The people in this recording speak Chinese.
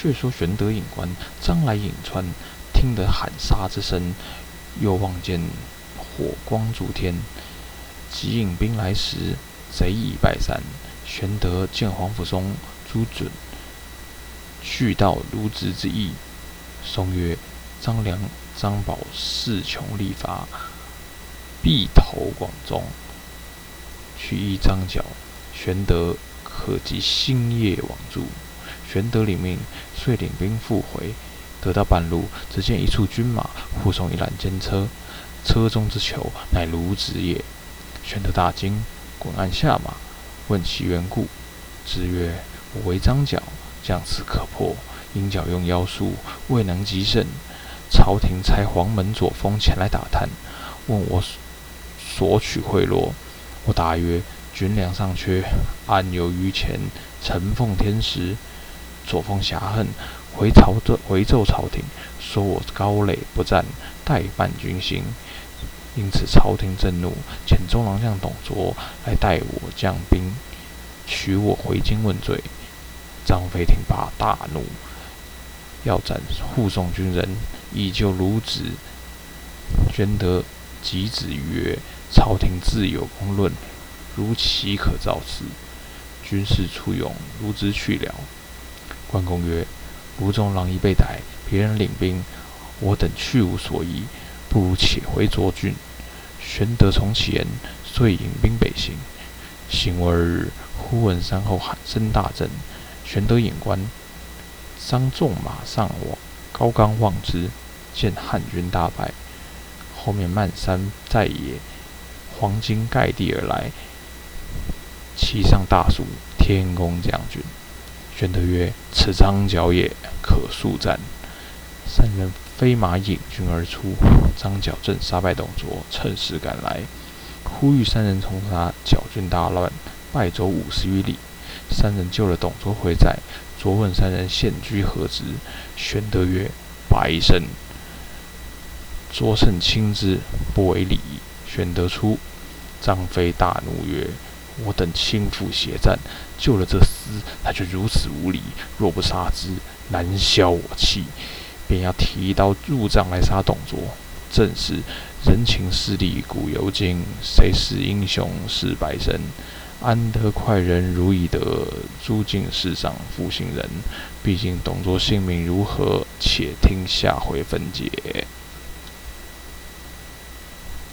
却说玄德引关张来引川，听得喊杀之声，又望见火光烛天，急引兵来时，贼已败散。玄德见黄甫松、朱准去到卢植之意，松曰：“张良、张宝势穷力乏，必投广中。去一张角，玄德可及星夜往助。”玄德领命，遂领兵复回。得到半路，只见一处军马护送一辆监车，车中之囚乃卢植也。玄德大惊，滚按下马。问其缘故，子曰：“我为张角，将此可破。因角用妖术，未能及胜。朝廷差黄门左峰前来打探，问我索取贿赂。我答曰：军粮尚缺，安有余钱臣奉天时？左峰侠恨，回朝回奏朝廷，说我高垒不战，代办军心。”因此，朝廷震怒，遣中郎将董卓来带我将兵，取我回京问罪。张飞听罢大怒，要斩护送军人，以救卢植。玄德即止曰：“朝廷自有公论，如岂可造次？军士出勇，卢植去了。”关公曰：“卢中郎已被逮，别人领兵，我等去无所依，不如且回涿郡。”玄德从其言，遂引兵北行。行二日，忽闻山后喊声大震。玄德引关，张纵马上往高冈望之，见汉军大败，后面漫山在野，黄金盖地而来，其上大书“天公将军”。玄德曰：“此张角也，可速战。”三人飞马引军而出，张角正杀败董卓，趁势赶来，呼吁三人从杀，角军大乱，败走五十余里。三人救了董卓回寨，卓问三人现居何职，玄德曰：“白胜。”卓胜亲之，不为礼。玄德出，张飞大怒曰：“我等亲赴血战，救了这厮，他却如此无礼，若不杀之，难消我气。”便要提刀入帐来杀董卓，正是人情势利古犹今，谁是英雄是百胜？安得快人如已得，诸尽世上负心人。毕竟董卓性命如何？且听下回分解。